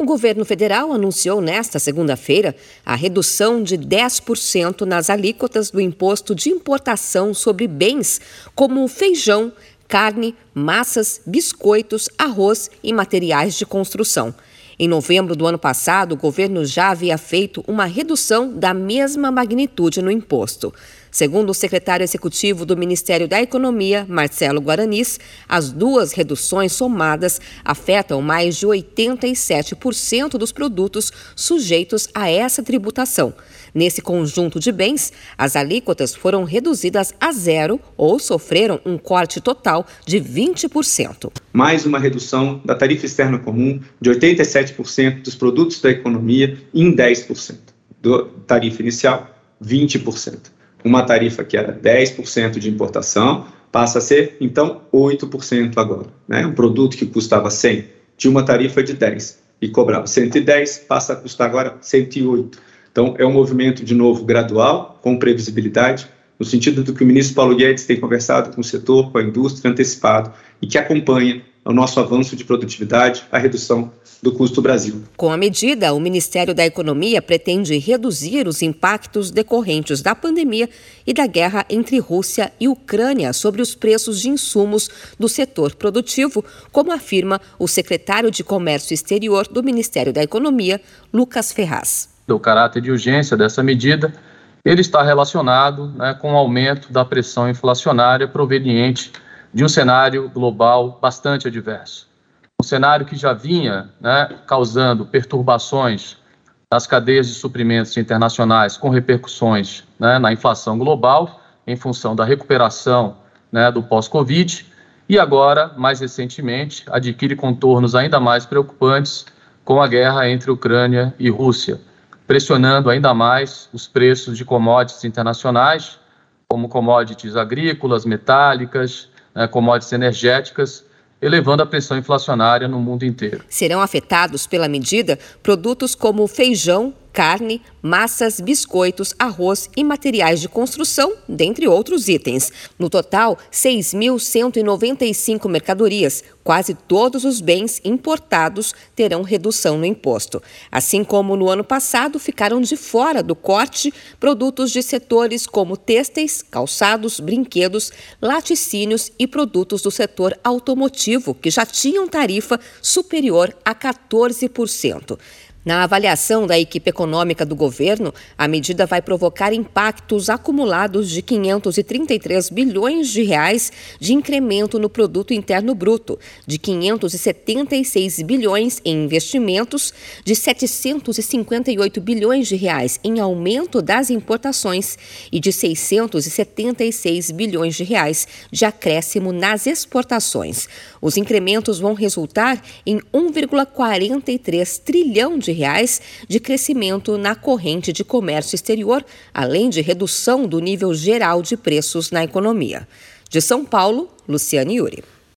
O governo federal anunciou nesta segunda-feira a redução de 10% nas alíquotas do imposto de importação sobre bens como feijão, carne, massas, biscoitos, arroz e materiais de construção. Em novembro do ano passado, o governo já havia feito uma redução da mesma magnitude no imposto. Segundo o secretário executivo do Ministério da Economia, Marcelo Guaranis, as duas reduções somadas afetam mais de 87% dos produtos sujeitos a essa tributação. Nesse conjunto de bens, as alíquotas foram reduzidas a zero ou sofreram um corte total de 20%. Mais uma redução da tarifa externa comum de 87% dos produtos da economia em 10%. Do tarifa inicial, 20% uma tarifa que era 10% de importação passa a ser, então, 8% agora. Né? Um produto que custava 100 tinha uma tarifa de 10 e cobrava 110, passa a custar agora 108. Então, é um movimento, de novo, gradual, com previsibilidade, no sentido do que o ministro Paulo Guedes tem conversado com o setor, com a indústria antecipado e que acompanha o nosso avanço de produtividade, a redução do custo Brasil. Com a medida, o Ministério da Economia pretende reduzir os impactos decorrentes da pandemia e da guerra entre Rússia e Ucrânia sobre os preços de insumos do setor produtivo, como afirma o secretário de Comércio Exterior do Ministério da Economia, Lucas Ferraz. O caráter de urgência dessa medida ele está relacionado né, com o aumento da pressão inflacionária proveniente de um cenário global bastante adverso. Um cenário que já vinha né, causando perturbações nas cadeias de suprimentos internacionais, com repercussões né, na inflação global, em função da recuperação né, do pós-Covid, e agora, mais recentemente, adquire contornos ainda mais preocupantes com a guerra entre Ucrânia e Rússia, pressionando ainda mais os preços de commodities internacionais, como commodities agrícolas, metálicas, né, commodities energéticas, elevando a pressão inflacionária no mundo inteiro. Serão afetados pela medida produtos como feijão, carne, massas, biscoitos, arroz e materiais de construção, dentre outros itens. No total, 6.195 mercadorias, quase todos os bens importados terão redução no imposto. Assim como no ano passado, ficaram de fora do corte produtos de setores como têxteis, calçados, brinquedos, laticínios e produtos do setor automotivo, que já tinham tarifa superior a 14%. Na avaliação da equipe econômica do governo, a medida vai provocar impactos acumulados de 533 bilhões de reais de incremento no produto interno bruto, de 576 bilhões em investimentos, de 758 bilhões de reais em aumento das importações e de 676 bilhões de reais de acréscimo nas exportações. Os incrementos vão resultar em 1,43 trilhão de reais de crescimento na corrente de comércio exterior, além de redução do nível geral de preços na economia. De São Paulo, Luciane Yuri.